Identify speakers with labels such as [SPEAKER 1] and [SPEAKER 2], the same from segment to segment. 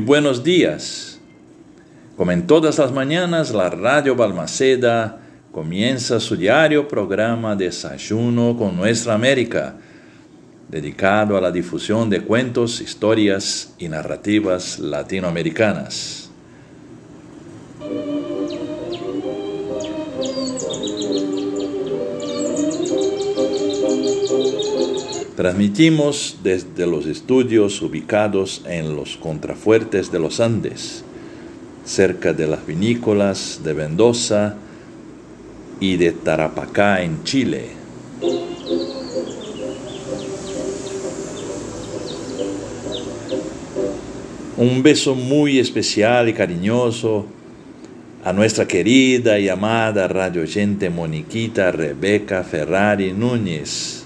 [SPEAKER 1] buenos días. Como en todas las mañanas, la Radio Balmaceda comienza su diario programa Desayuno con Nuestra América, dedicado a la difusión de cuentos, historias y narrativas latinoamericanas. Transmitimos desde los estudios ubicados en los contrafuertes de los Andes, cerca de las vinícolas de Mendoza y de Tarapacá en Chile. Un beso muy especial y cariñoso a nuestra querida y amada radio oyente Moniquita Rebeca Ferrari Núñez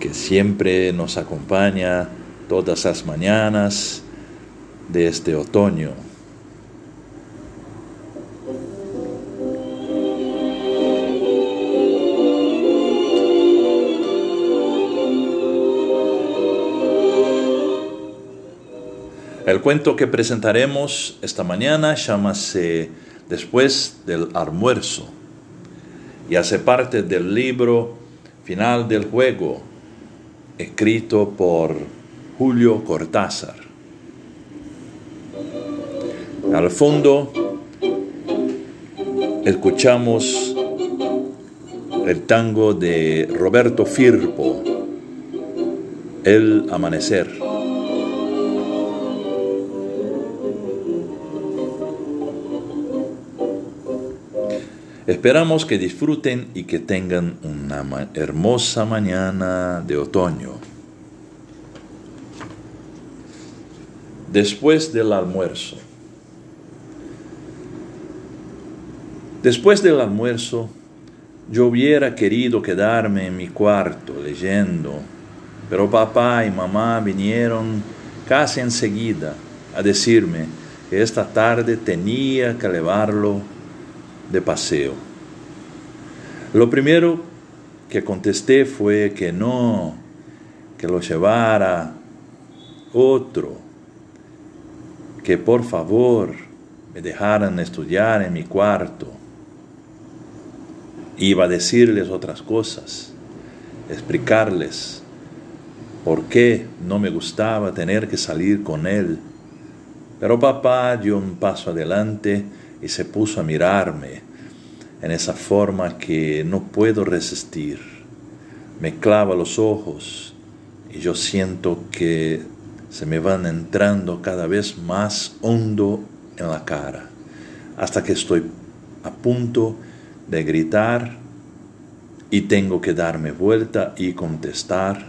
[SPEAKER 1] que siempre nos acompaña todas las mañanas de este otoño. El cuento que presentaremos esta mañana llámase Después del almuerzo y hace parte del libro Final del Juego escrito por Julio Cortázar. Al fondo escuchamos el tango de Roberto Firpo, El Amanecer. Esperamos que disfruten y que tengan una hermosa mañana de otoño. Después del almuerzo. Después del almuerzo, yo hubiera querido quedarme en mi cuarto leyendo, pero papá y mamá vinieron casi enseguida a decirme que esta tarde tenía que llevarlo de paseo. Lo primero que contesté fue que no, que lo llevara otro, que por favor me dejaran estudiar en mi cuarto. Iba a decirles otras cosas, explicarles por qué no me gustaba tener que salir con él. Pero papá dio un paso adelante y se puso a mirarme en esa forma que no puedo resistir. Me clava los ojos y yo siento que se me van entrando cada vez más hondo en la cara, hasta que estoy a punto de gritar y tengo que darme vuelta y contestar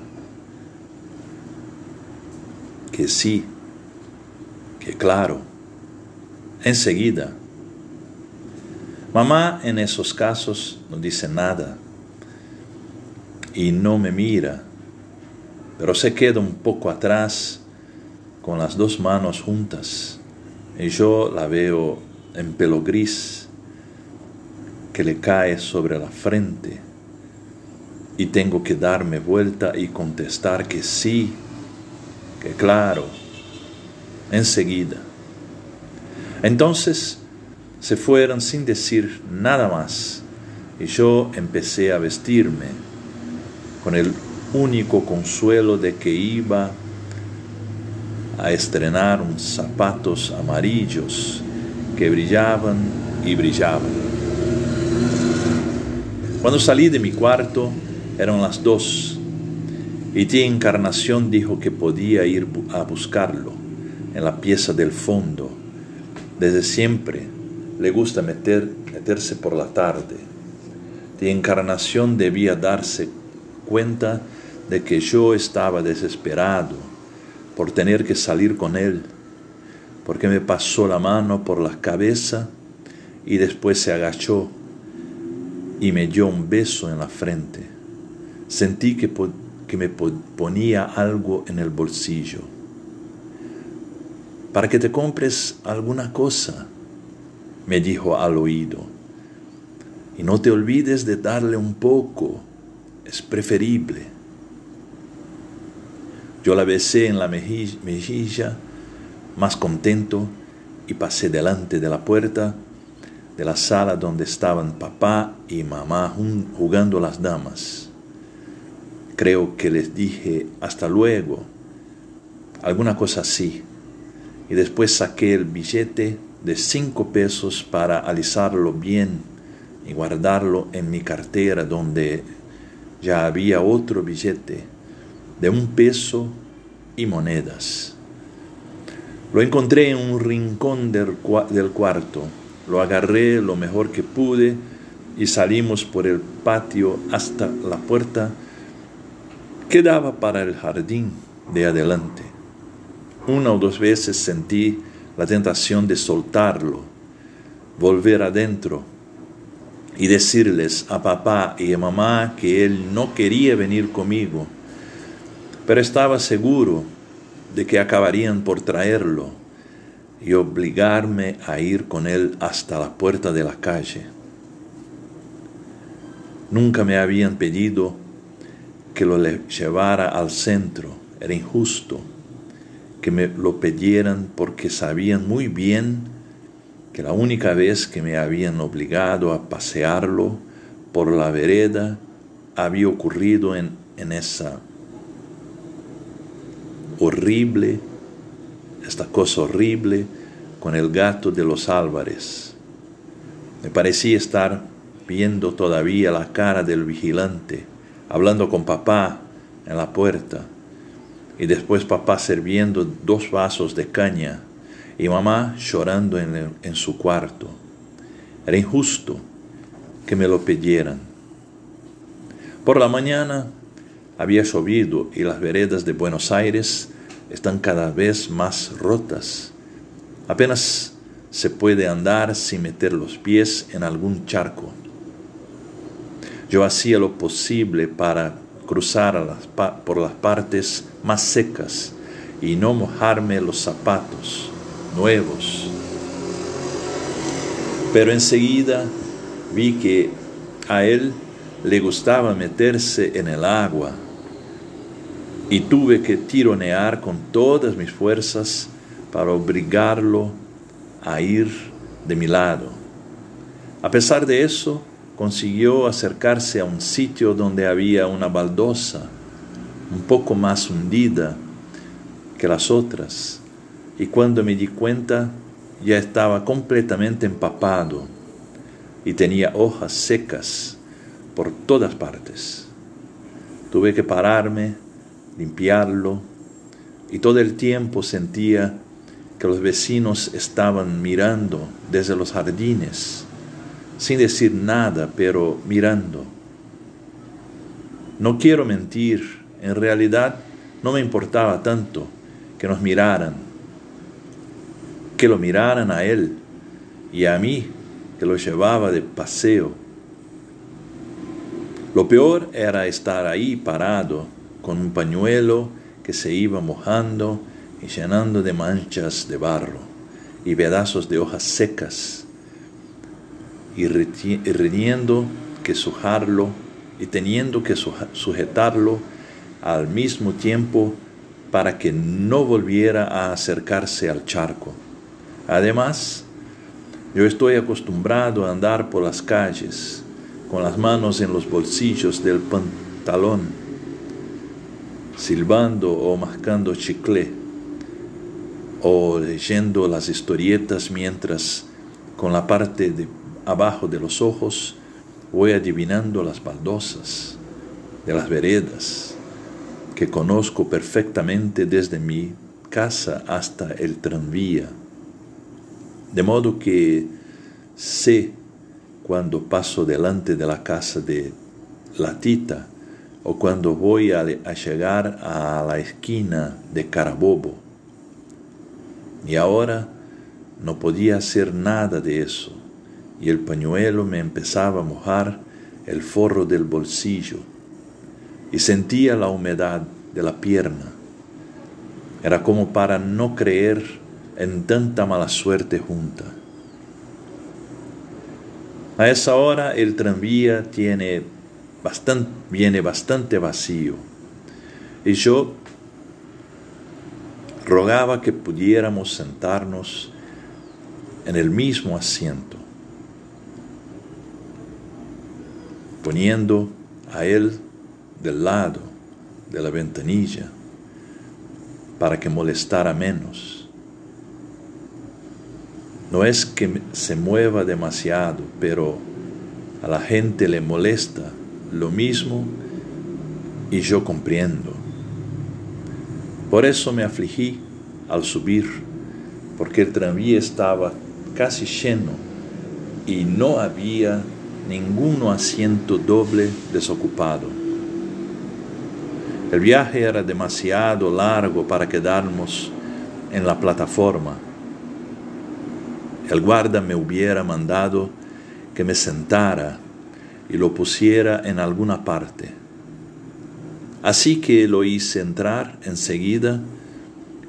[SPEAKER 1] que sí, que claro, enseguida Mamá en esos casos no dice nada y no me mira, pero se queda un poco atrás con las dos manos juntas y yo la veo en pelo gris que le cae sobre la frente y tengo que darme vuelta y contestar que sí, que claro, enseguida. Entonces, se fueron sin decir nada más y yo empecé a vestirme con el único consuelo de que iba a estrenar unos zapatos amarillos que brillaban y brillaban. Cuando salí de mi cuarto eran las dos y tía Encarnación dijo que podía ir a buscarlo en la pieza del fondo. Desde siempre le gusta meter, meterse por la tarde. De encarnación debía darse cuenta de que yo estaba desesperado por tener que salir con él, porque me pasó la mano por la cabeza y después se agachó y me dio un beso en la frente. Sentí que, que me ponía algo en el bolsillo. Para que te compres alguna cosa, me dijo al oído. Y no te olvides de darle un poco, es preferible. Yo la besé en la mejilla, más contento y pasé delante de la puerta de la sala donde estaban papá y mamá jugando las damas. Creo que les dije hasta luego, alguna cosa así, y después saqué el billete de cinco pesos para alisarlo bien y guardarlo en mi cartera donde ya había otro billete de un peso y monedas. Lo encontré en un rincón del, del cuarto, lo agarré lo mejor que pude y salimos por el patio hasta la puerta que daba para el jardín de adelante. Una o dos veces sentí la tentación de soltarlo, volver adentro y decirles a papá y a mamá que él no quería venir conmigo, pero estaba seguro de que acabarían por traerlo y obligarme a ir con él hasta la puerta de la calle. Nunca me habían pedido que lo llevara al centro, era injusto que me lo pidieran porque sabían muy bien que la única vez que me habían obligado a pasearlo por la vereda había ocurrido en, en esa horrible, esta cosa horrible con el gato de los Álvarez. Me parecía estar viendo todavía la cara del vigilante, hablando con papá en la puerta, y después papá sirviendo dos vasos de caña y mamá llorando en, en su cuarto. Era injusto que me lo pidieran. Por la mañana había llovido y las veredas de Buenos Aires están cada vez más rotas. Apenas se puede andar sin meter los pies en algún charco. Yo hacía lo posible para cruzar por las partes más secas y no mojarme los zapatos nuevos. Pero enseguida vi que a él le gustaba meterse en el agua y tuve que tironear con todas mis fuerzas para obligarlo a ir de mi lado. A pesar de eso, consiguió acercarse a un sitio donde había una baldosa un poco más hundida que las otras y cuando me di cuenta ya estaba completamente empapado y tenía hojas secas por todas partes. Tuve que pararme, limpiarlo y todo el tiempo sentía que los vecinos estaban mirando desde los jardines, sin decir nada, pero mirando. No quiero mentir, en realidad no me importaba tanto que nos miraran que lo miraran a él y a mí que lo llevaba de paseo. Lo peor era estar ahí parado con un pañuelo que se iba mojando y llenando de manchas de barro y pedazos de hojas secas y teniendo que sujarlo y teniendo que sujetarlo al mismo tiempo para que no volviera a acercarse al charco. Además, yo estoy acostumbrado a andar por las calles con las manos en los bolsillos del pantalón, silbando o mascando chicle, o leyendo las historietas mientras con la parte de abajo de los ojos voy adivinando las baldosas de las veredas que conozco perfectamente desde mi casa hasta el tranvía de modo que sé cuando paso delante de la casa de la tita o cuando voy a, llegar a la esquina de Carabobo. Y ahora no podía hacer nada de eso, y el pañuelo me empezaba a mojar el forro del bolsillo, y sentía la humedad de la pierna. Era como para no creer en tanta mala suerte junta. A esa hora el tranvía tiene bastante, viene bastante vacío y yo rogaba que pudiéramos sentarnos en el mismo asiento, poniendo a él del lado de la ventanilla para que molestara menos. No es que se mueva demasiado, pero a la gente le molesta lo mismo y yo comprendo. Por eso me afligí al subir, porque el tranvía estaba casi lleno y no había ningún asiento doble desocupado. El viaje era demasiado largo para quedarnos en la plataforma. El guarda me hubiera mandado que me sentara y lo pusiera en alguna parte. Así que lo hice entrar enseguida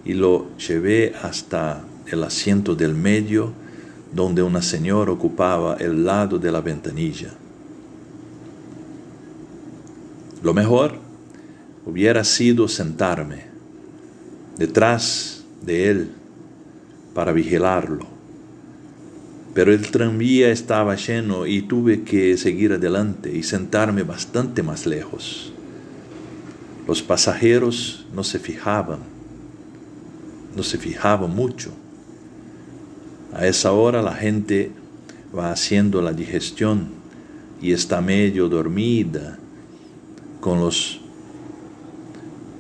[SPEAKER 1] y lo llevé hasta el asiento del medio donde una señora ocupaba el lado de la ventanilla. Lo mejor hubiera sido sentarme detrás de él para vigilarlo. Pero el tranvía estaba lleno y tuve que seguir adelante y sentarme bastante más lejos. Los pasajeros no se fijaban, no se fijaban mucho a esa hora la gente va haciendo la digestión y está medio dormida con los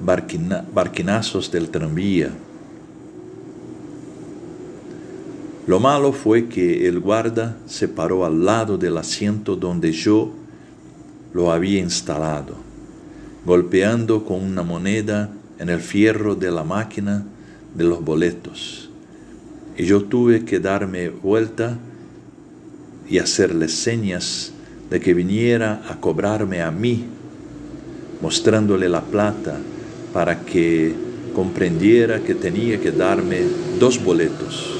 [SPEAKER 1] barquinazos del tranvía. Lo malo fue que el guarda se paró al lado del asiento donde yo lo había instalado, golpeando con una moneda en el fierro de la máquina de los boletos y yo tuve que darme vuelta y hacerle señas de que viniera a cobrarme a mí, mostrándole la plata para que comprendiera que tenía que darme dos boletos.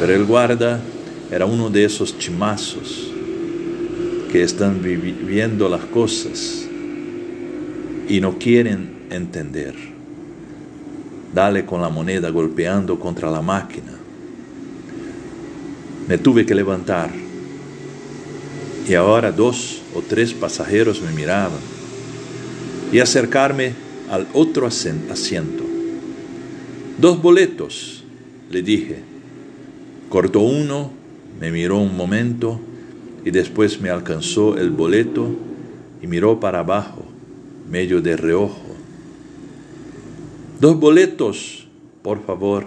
[SPEAKER 1] Pero el guarda era uno de esos chimazos que están viviendo las cosas y no quieren entender. Dale con la moneda golpeando contra la máquina. Me tuve que levantar y ahora dos o tres pasajeros me miraban y acercarme al otro asiento. Dos boletos, le dije. Cortó uno, me miró un momento y después me alcanzó el boleto y miró para abajo, medio de reojo. Dos boletos, por favor.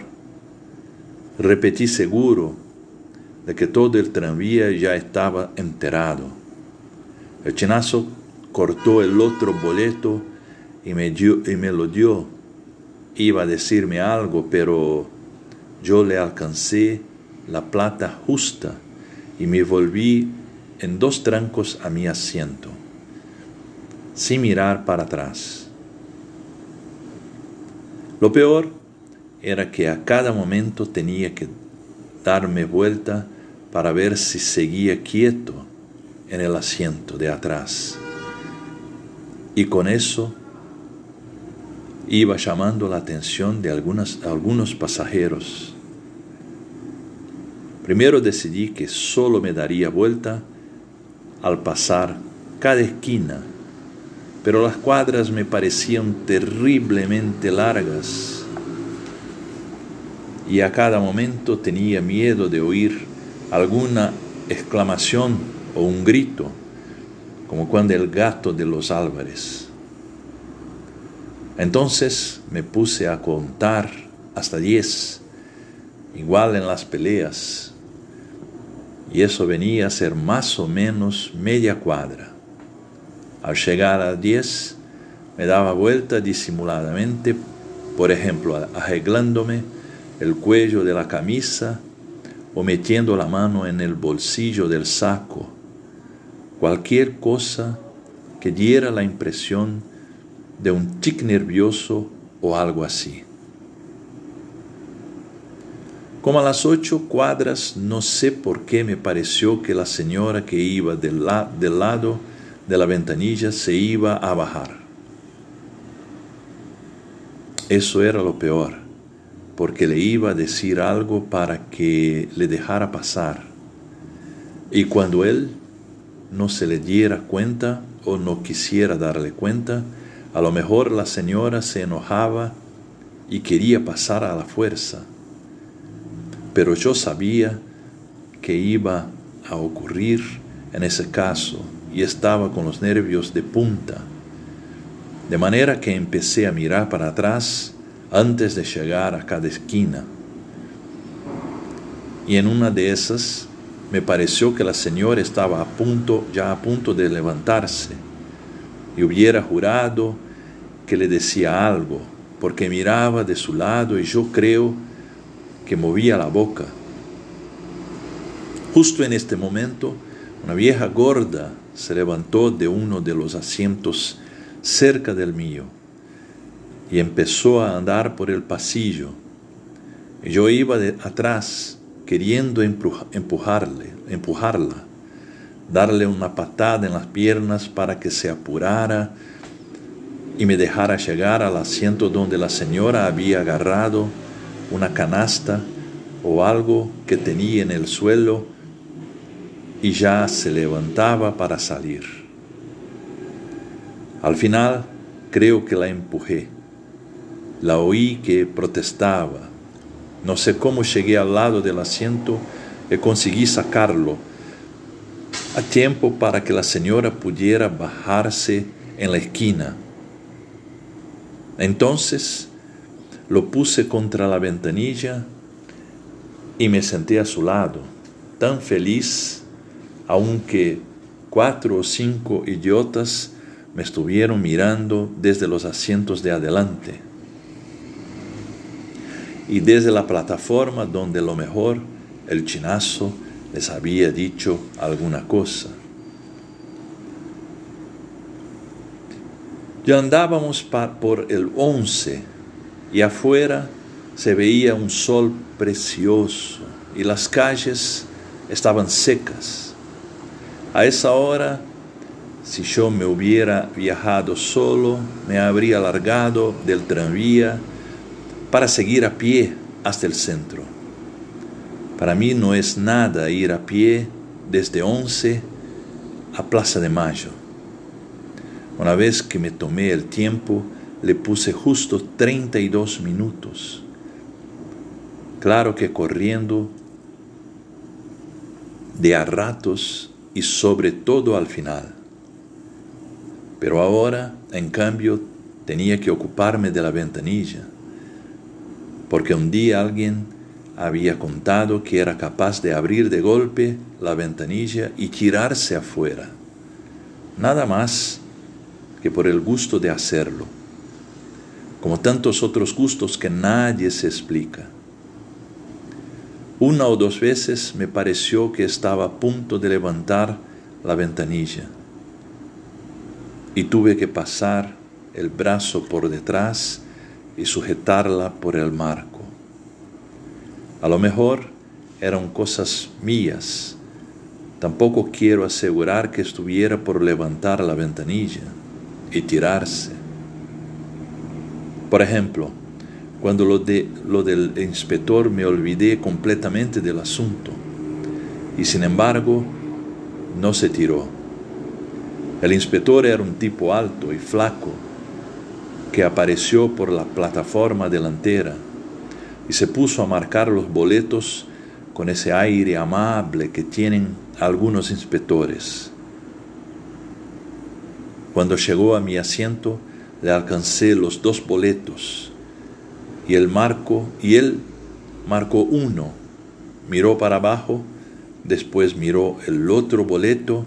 [SPEAKER 1] Repetí seguro de que todo el tranvía ya estaba enterado. El chinazo cortó el otro boleto y me, dio, y me lo dio. Iba a decirme algo, pero yo le alcancé la plata justa y me volví en dos trancos a mi asiento, sin mirar para atrás. Lo peor era que a cada momento tenía que darme vuelta para ver si seguía quieto en el asiento de atrás. Y con eso iba llamando la atención de algunos pasajeros. Primero decidí que solo me daría vuelta al pasar cada esquina pero las cuadras me parecían terriblemente largas y a cada momento tenía miedo de oír alguna exclamación o un grito, como cuando el gato de los Álvarez. Entonces me puse a contar hasta diez, igual en las peleas, y eso venía a ser más o menos media cuadra. Al llegar a 10, me daba vuelta disimuladamente, por ejemplo, arreglándome el cuello de la camisa o metiendo la mano en el bolsillo del saco, cualquier cosa que diera la impresión de un tic nervioso o algo así. Como a las ocho cuadras, no sé por qué me pareció que la señora que iba del, del lado de la ventanilla se iba a bajar. Eso era lo peor. porque le iba a decir algo para que le dejara pasar. Y cuando él no se le diera cuenta o no quisiera darle cuenta, a lo mejor la señora se enojaba y quería pasar a la fuerza. Pero yo sabía que iba a ocurrir en ese caso y estaba con los nervios de punta. De manera que empecé a mirar para atrás antes de llegar a cada esquina. Y en una de esas me pareció que la señora estaba a punto, ya a punto de levantarse, y hubiera jurado que le decía algo, porque miraba de su lado y yo creo que movía la boca. Justo en este momento, una vieja gorda se levantó de uno de los asientos cerca del mío y empezó a andar por el pasillo. Yo iba de atrás queriendo empujarle, empujarla, darle una patada en las piernas para que se apurara y me dejara llegar al asiento donde la señora había agarrado una canasta o algo que tenía en el suelo y ya se levantaba para salir. Al final creo que la empujé. La oí que protestaba. No sé cómo llegué al lado del asiento y conseguí sacarlo a tiempo para que la señora pudiera bajarse en la esquina. Entonces lo puse contra la ventanilla y me senté a su lado, tan feliz, aunque cuatro o cinco idiotas me estuvieron mirando desde los asientos de adelante y desde la plataforma donde lo mejor el chinazo les había dicho alguna cosa. Ya andábamos por el once y afuera se veía un sol precioso y las calles estaban secas. A esa hora si yo me hubiera viajado solo, me habría largado del tranvía para seguir a pie hasta el centro. Para mí no es nada ir a pie desde Once a Plaza de Mayo. Una vez que me tomé el tiempo, le puse justo 32 minutos. Claro que corriendo de a ratos y sobre todo al final. Pero ahora, en cambio, tenía que ocuparme de la ventanilla, porque un día alguien había contado que era capaz de abrir de golpe la ventanilla y tirarse afuera, nada más que por el gusto de hacerlo, como tantos otros gustos que nadie se explica. Una o dos veces me pareció que estaba a punto de levantar la ventanilla y tuve que pasar el brazo por detrás y sujetarla por el marco. A lo mejor eran cosas mías. Tampoco quiero asegurar que estuviera por levantar la ventanilla y tirarse. Por ejemplo, cuando lo, de, lo del inspector me olvidé completamente del asunto. Y sin embargo no se tiró. El inspector era un tipo alto y flaco que apareció por la plataforma delantera y se puso a marcar los boletos con ese aire amable que tienen algunos inspectores. Cuando llegó a mi asiento, le alcancé los dos boletos y el marco y él marcó uno, miró para abajo, después miró el otro boleto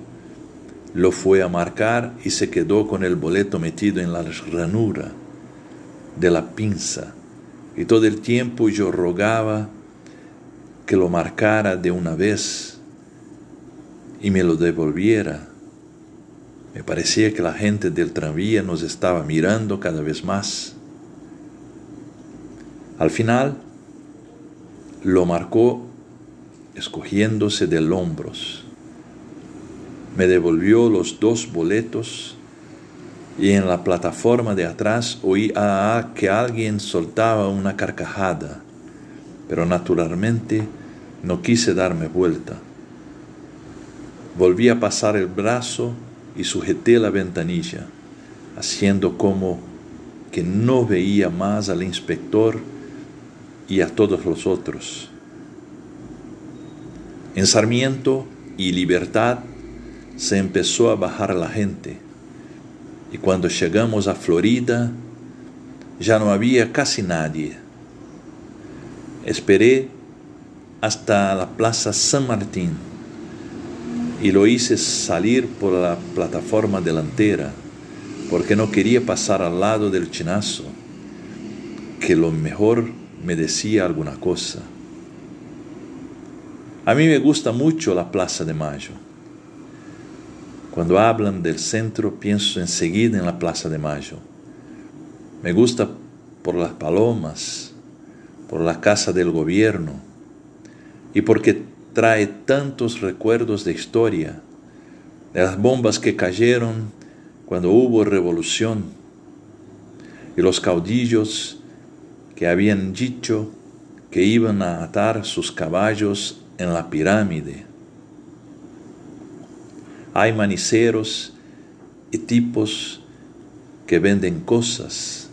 [SPEAKER 1] lo fue a marcar y se quedó con el boleto metido en la ranura de la pinza. Y todo el tiempo yo rogaba que lo marcara de una vez y me lo devolviera. Me parecía que la gente del tranvía nos estaba mirando cada vez más. Al final lo marcó escogiéndose de hombros me devolvió los dos boletos y en la plataforma de atrás oí a que alguien soltaba una carcajada pero naturalmente no quise darme vuelta. Volví a pasar el brazo y sujeté la ventanilla, haciendo como que no veía más al inspector y a todos los otros. En Sarmiento y Libertad se empezó a bajar la gente y cuando llegamos a Florida ya no había casi nadie. Esperé hasta la Plaza San Martín y lo hice salir por la plataforma delantera porque no quería pasar al lado del chinazo, que lo mejor me decía alguna cosa. A mí me gusta mucho la Plaza de Mayo. Cuando hablan del centro pienso enseguida en la Plaza de Mayo. Me gusta por las palomas, por la casa del gobierno y porque trae tantos recuerdos de historia, de las bombas que cayeron cuando hubo revolución y los caudillos habían dicho que iban a atar sus caballos en la pirámide. Hay maniceros y tipos que venden cosas.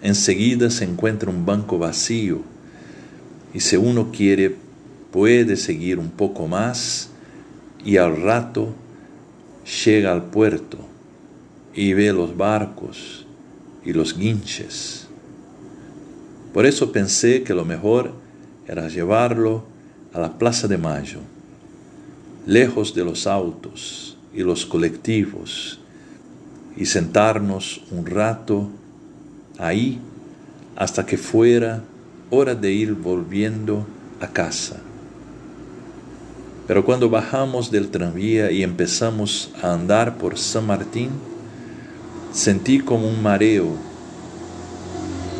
[SPEAKER 1] Enseguida se encuentra un banco vacío y si uno quiere puede seguir un poco más y al rato llega al puerto y ve los barcos y los guinches. Por eso pensé que lo mejor era llevarlo a la Plaza de Mayo, lejos de los autos y los colectivos, y sentarnos un rato ahí hasta que fuera hora de ir volviendo a casa. Pero cuando bajamos del tranvía y empezamos a andar por San Martín, sentí como un mareo.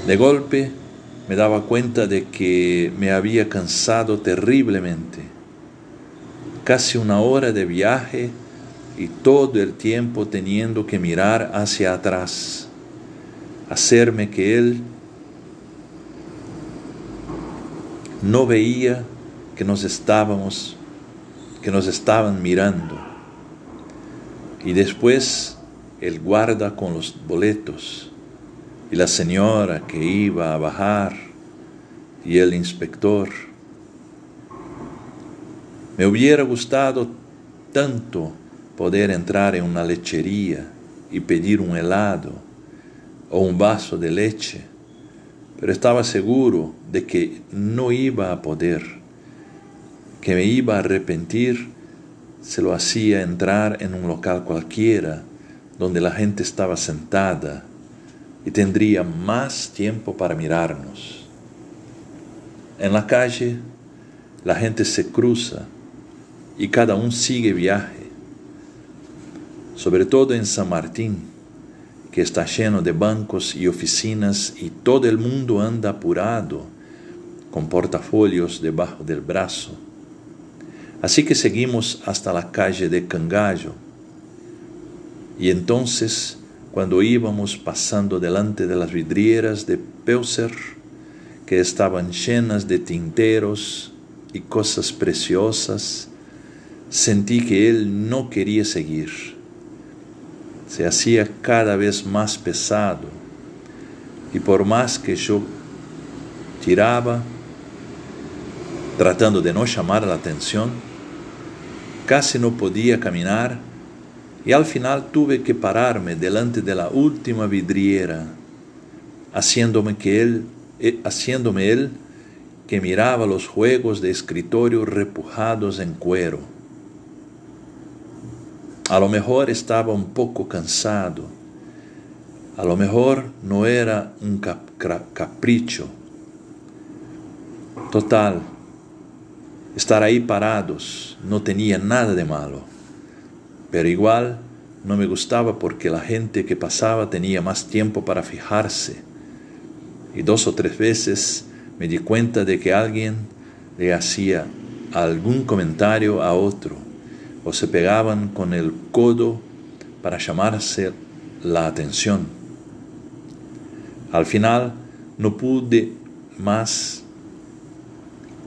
[SPEAKER 1] De golpe me daba cuenta de que me había cansado terriblemente. Casi una hora de viaje y todo el tiempo teniendo que mirar hacia atrás, hacerme que él no veía que nos estábamos que nos estaban mirando. Y después el guarda con los boletos y la señora que iba a bajar y el inspector. Me hubiera gustado tanto poder entrar en una lechería y pedir un helado o un vaso de leche, pero estaba seguro de que no iba a poder, que me iba a arrepentir se lo hacía entrar en un local cualquiera donde la gente estaba sentada y tendría más tiempo para mirarnos. En la calle la gente se cruza y cada uno sigue viaje, sobre todo en San Martín, que está lleno de bancos y oficinas y todo el mundo anda apurado con portafolios debajo del brazo. Así que seguimos hasta la calle de Cangallo y entonces cuando íbamos pasando delante de las vidrieras de Peuser, que estaban llenas de tinteros y cosas preciosas, sentí que él no quería seguir. Se hacía cada vez más pesado y por más que yo tiraba, tratando de no llamar la atención, casi no podía caminar y al final tuve que pararme delante de la última vidriera, haciéndome él, eh, él que miraba los juegos de escritorio repujados en cuero. A lo mejor estaba un poco cansado, a lo mejor no era un capricho. Total, estar ahí parados no tenía nada de malo pero igual no me gustaba porque la gente que pasaba tenía más tiempo para fijarse. Y dos o tres veces me di cuenta de que alguien le hacía algún comentario a otro o se pegaban con el codo para llamarse la atención. Al final no pude más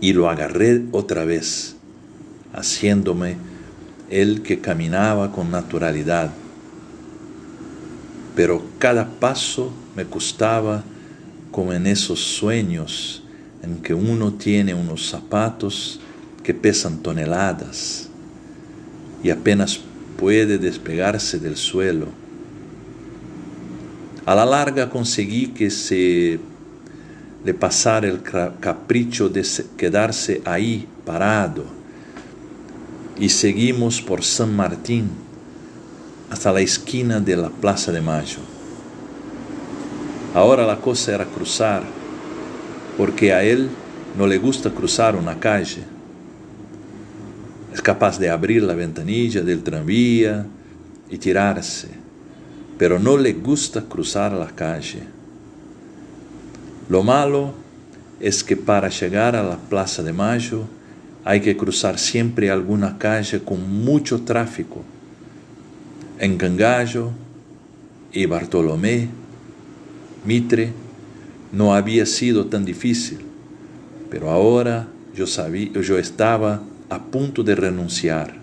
[SPEAKER 1] y lo agarré otra vez, haciéndome el que caminaba con naturalidad. Pero cada paso me costaba como en esos sueños en que uno tiene unos zapatos que pesan toneladas y apenas puede despegarse del suelo. A la larga conseguí que se le pasara el capricho de quedarse ahí parado y seguimos por San Martín hasta la esquina de la Plaza de Mayo. Ahora la cosa era cruzar, porque a él no le gusta cruzar una calle. Es capaz de abrir la ventanilla del tranvía y tirarse, pero no le gusta cruzar la calle. Lo malo es que para llegar a la Plaza de Mayo hay que cruzar siempre alguna calle con mucho tráfico. En Cangallo y Bartolomé, Mitre, no había sido tan difícil, pero ahora yo, sabía, yo estaba a punto de renunciar.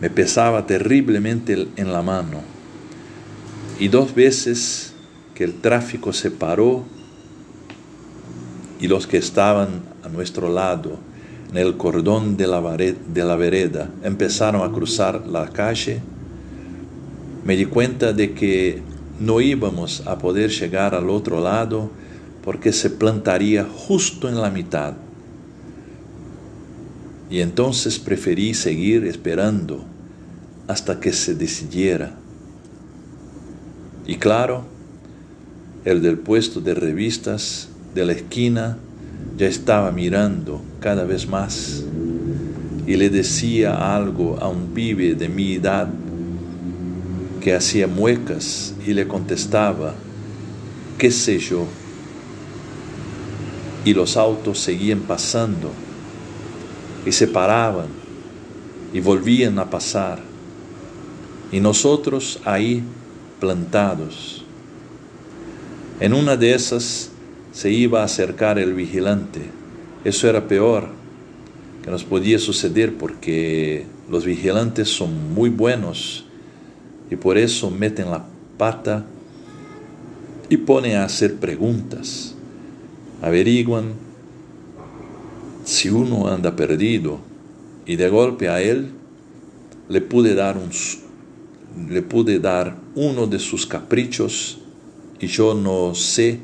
[SPEAKER 1] Me pesaba terriblemente en la mano y dos veces que el tráfico se paró y los que estaban a nuestro lado en el cordón de la, de la vereda empezaron a cruzar la calle, me di cuenta de que no íbamos a poder llegar al otro lado porque se plantaría justo en la mitad. Y entonces preferí seguir esperando hasta que se decidiera. Y claro, el del puesto de revistas de la esquina ya estaba mirando cada vez más y le decía algo a un pibe de mi edad que hacía muecas y le contestaba, qué sé yo. Y los autos seguían pasando y se paraban y volvían a pasar. Y nosotros ahí plantados. En una de esas se iba a acercar el vigilante. Eso era peor que nos podía suceder porque los vigilantes son muy buenos y por eso meten la pata y ponen a hacer preguntas. Averiguan si uno anda perdido y de golpe a él le pude dar un le pude dar uno de sus caprichos y yo no sé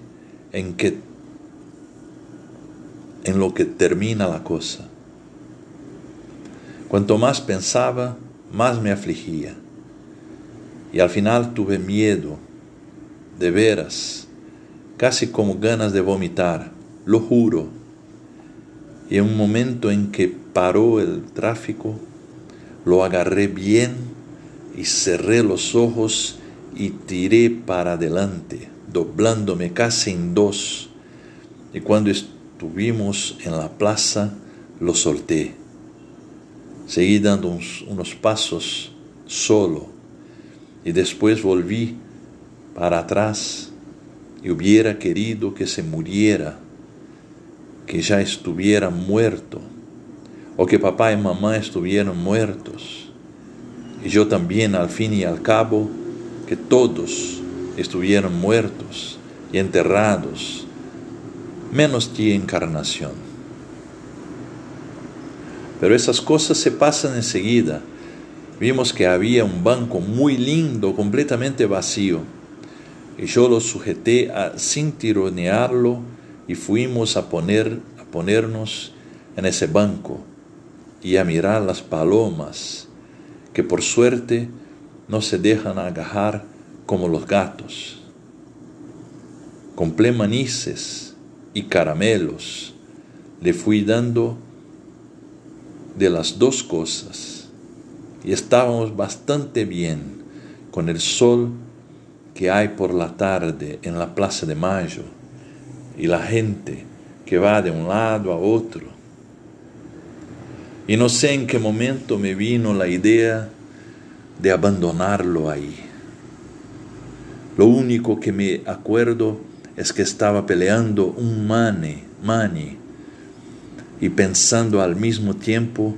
[SPEAKER 1] en en lo que termina la cosa. Cuanto más pensaba, más me afligía. Y al final tuve miedo, de veras, casi como ganas de vomitar, lo juro. Y en un momento en que paró el tráfico, lo agarré bien y cerré los ojos y tiré para adelante, doblándome casi en dos. Y cuando estuvimos en la plaza, lo solté. Seguí dando unos, pasos solo y después volví para atrás y hubiera querido que se muriera, que ya estuviera muerto, o que papá y mamá estuvieran muertos, y yo también al fin y al cabo, que todos estuvieran muertos y enterrados, menos ti encarnación. Pero esas cosas se pasan enseguida vimos que había un banco muy lindo, completamente vacío. Y yo lo sujeté sin tironearlo y fuimos a, poner, a ponernos en ese banco y a mirar las palomas, que por suerte no se dejan agarrar como los gatos. Compré manices y caramelos, le fui dando de las dos cosas y estábamos bastante bien con el sol que hay por la tarde en la Plaza de Mayo y la gente que va de un lado a otro. Y no sé en qué momento me vino la idea de abandonarlo ahí. Lo único que me acuerdo es que estaba peleando un mani, mani, y pensando al mismo tiempo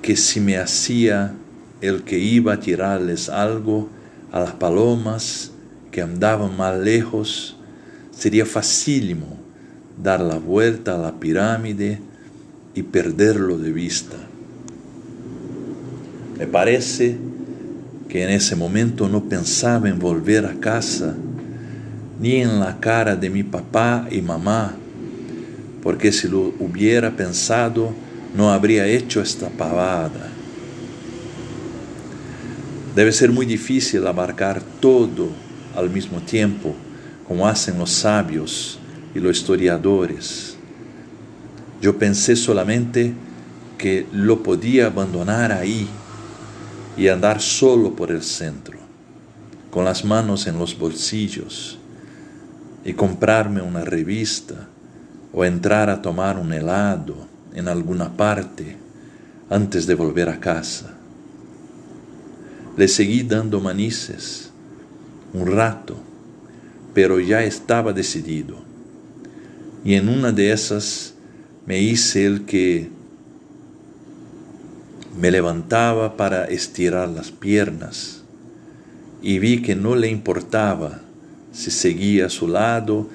[SPEAKER 1] que si me hacía el que iba a tirarles algo a las palomas que andaban más lejos, sería facílimo dar la vuelta a la pirámide y perderlo de vista. Me parece que en ese momento no pensaba en volver a casa, ni en la cara de mi papá y mamá, porque si lo hubiera pensado, no habría hecho esta pavada. Debe ser muy difícil abarcar todo al mismo tiempo, como hacen los sabios y los historiadores. Yo pensé solamente que lo podía abandonar ahí y andar solo por el centro, con las manos en los bolsillos, y comprarme una revista o entrar a tomar un helado en alguna parte antes de volver a casa. Le seguí dando manices un rato, pero ya estaba decidido. Y en una de esas me hice el que me levantaba para estirar las piernas y vi que no le importaba si seguía a su lado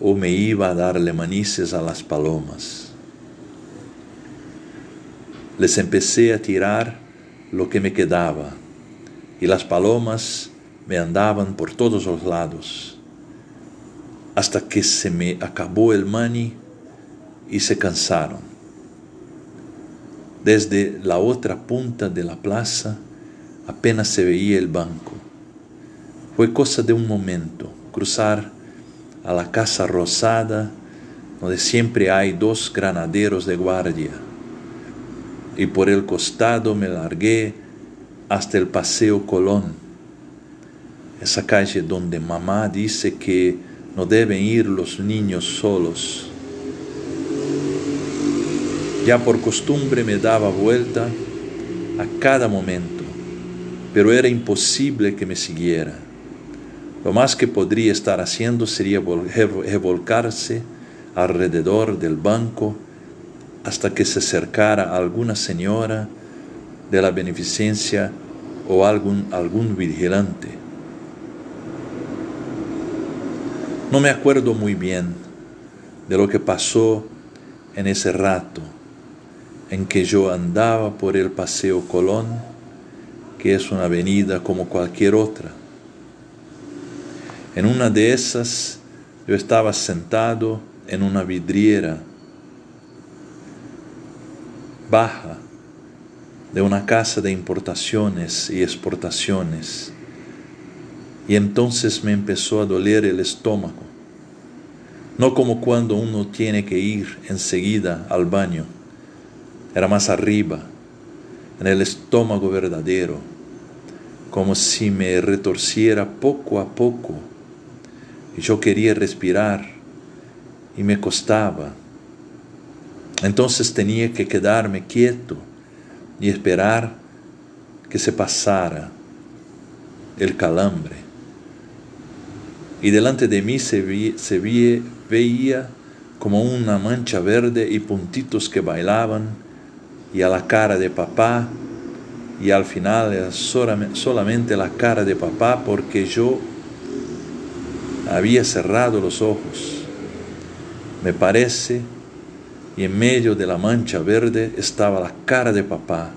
[SPEAKER 1] o me iba a darle manices a las palomas. Les empecé a tirar lo que me quedaba y las palomas me andaban por todos los lados hasta que se me acabó el mani y se cansaron. Desde la otra punta de la plaza apenas se veía el banco. Fue cosa de un momento cruzar a la Casa Rosada, donde siempre hay dos granaderos de guardia. Y por el costado me largué hasta el Paseo Colón, esa calle donde mamá dice que no deben ir los niños solos. Ya por costumbre me daba vuelta a cada momento, pero era imposible que me siguiera. Lo más que podría estar haciendo sería revolcarse alrededor del banco hasta que se acercara alguna señora de la beneficencia o algún, algún vigilante. No me acuerdo muy bien de lo que pasó en ese rato en que yo andaba por el Paseo Colón, que es una avenida como cualquier otra en una de esas yo estaba sentado en una vidriera baja de una casa de importaciones y exportaciones. Y entonces me empezó a doler el estómago. No como cuando uno tiene que ir enseguida al baño. Era más arriba, en el estómago verdadero, como si me retorciera poco a poco y yo quería respirar y me costaba. Entonces tenía que quedarme quieto y esperar que se pasara el calambre. Y delante de mí se, veía como una mancha verde y puntitos que bailaban y a la cara de papá y al final era solamente la cara de papá porque yo había cerrado los ojos. Me parece, y en medio de la mancha verde estaba la cara de papá.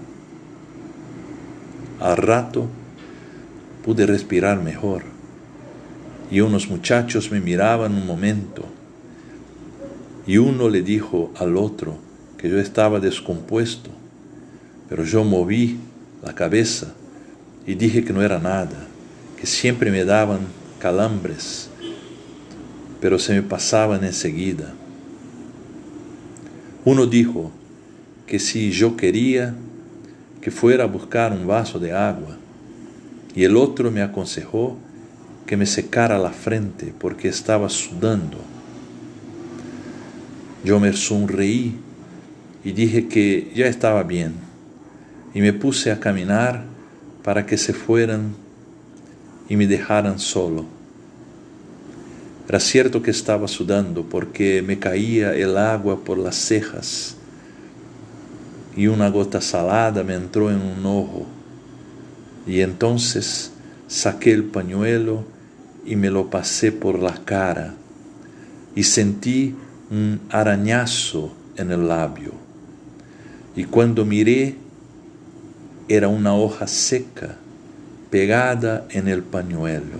[SPEAKER 1] Al rato pude respirar mejor y unos muchachos me miraban un momento y uno le dijo al otro que yo estaba descompuesto, pero yo moví la cabeza y dije que no era nada, que siempre me daban calambres pero se me pasaban enseguida. Uno dijo que si yo quería que fuera a buscar un vaso de agua, y el otro me aconsejó que me secara la frente porque estaba sudando. Yo me sonreí y dije que ya estaba bien, y me puse a caminar para que se fueran y me dejaran solo. Era cierto que estaba sudando porque me caía el agua por las cejas y una gota salada me entró en un ojo. Y entonces saqué el pañuelo y me lo pasé por la cara y sentí un arañazo en el labio. Y cuando miré, era una hoja seca pegada en el pañuelo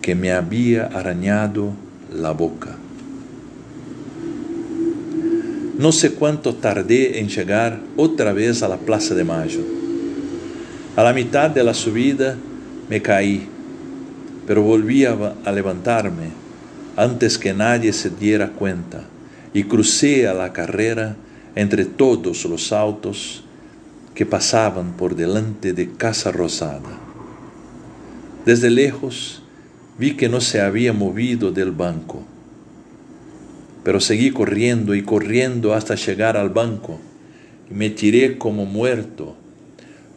[SPEAKER 1] que me había arañado la boca. No sé cuánto tardé en llegar otra vez a la Plaza de Mayo. A la mitad de la subida me caí, pero volví a, levantarme antes que nadie se diera cuenta y crucé a la carrera entre todos los autos que pasaban por delante de Casa Rosada. Desde lejos vi que no se había movido del banco, pero seguí corriendo y corriendo hasta llegar al banco y me tiré como muerto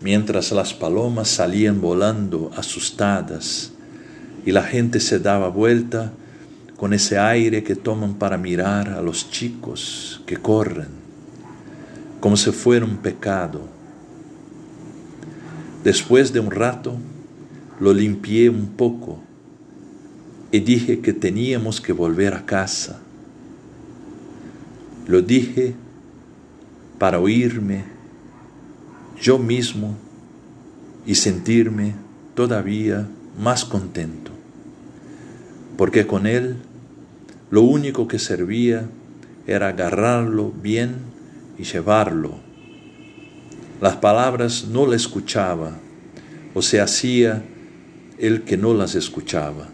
[SPEAKER 1] mientras las palomas salían volando asustadas y la gente se daba vuelta con ese aire que toman para mirar a los chicos que corren, como si fuera un pecado. Después de un rato, lo limpié un poco y dije que teníamos que volver a casa. Lo dije para oírme yo mismo y sentirme todavía más contento porque con él lo único que servía era agarrarlo bien y llevarlo. Las palabras no le escuchaba, o se hacía el que no las escuchaba.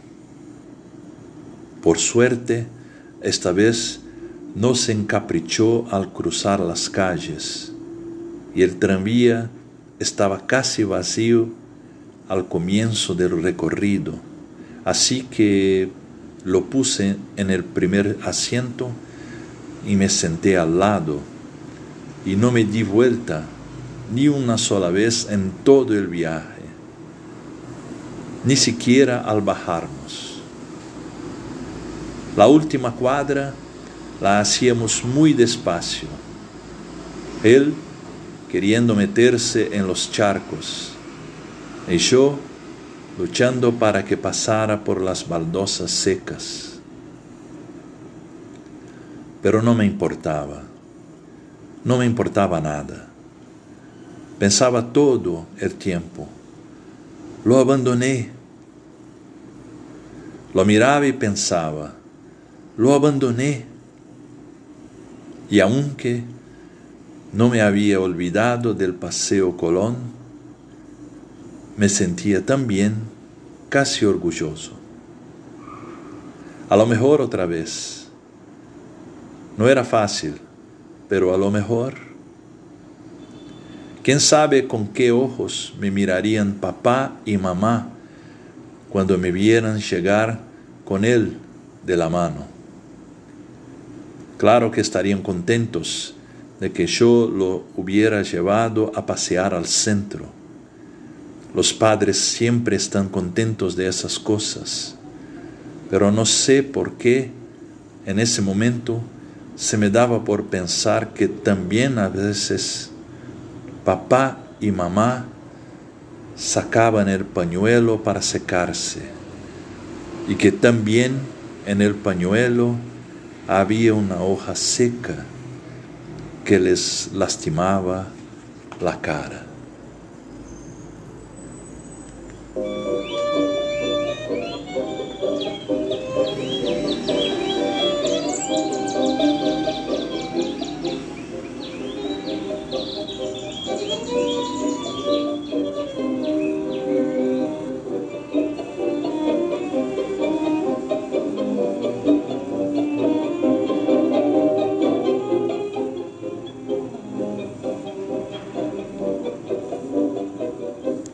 [SPEAKER 1] Por suerte, esta vez no se encaprichó al cruzar las calles y el tranvía estaba casi vacío al comienzo del recorrido Así que lo puse en el primer asiento y me senté al lado y no me di vuelta ni una sola vez en todo el viaje, ni siquiera al bajarnos. La última cuadra la hacíamos muy despacio, él queriendo meterse en los charcos y yo luchando para que pasara por las baldosas secas. Pero no me importaba, no me importaba nada. Pensaba todo el tiempo. Lo abandoné. Lo miraba y pensaba, lo abandoné. Y aunque no me había olvidado del paseo Colón, me sentía también casi orgulloso. A lo mejor otra vez. No era fácil, pero a lo mejor. ¿Quién sabe con qué ojos me mirarían papá y mamá cuando me vieran llegar con él de la mano? Claro que estarían contentos de que yo lo hubiera llevado a pasear al centro los padres siempre están contentos de esas cosas, pero no sé por qué en ese momento se me daba por pensar que también a veces Papá y mamá sacaban el pañuelo para secarse y que también en el pañuelo había una hoja seca que les lastimaba la cara.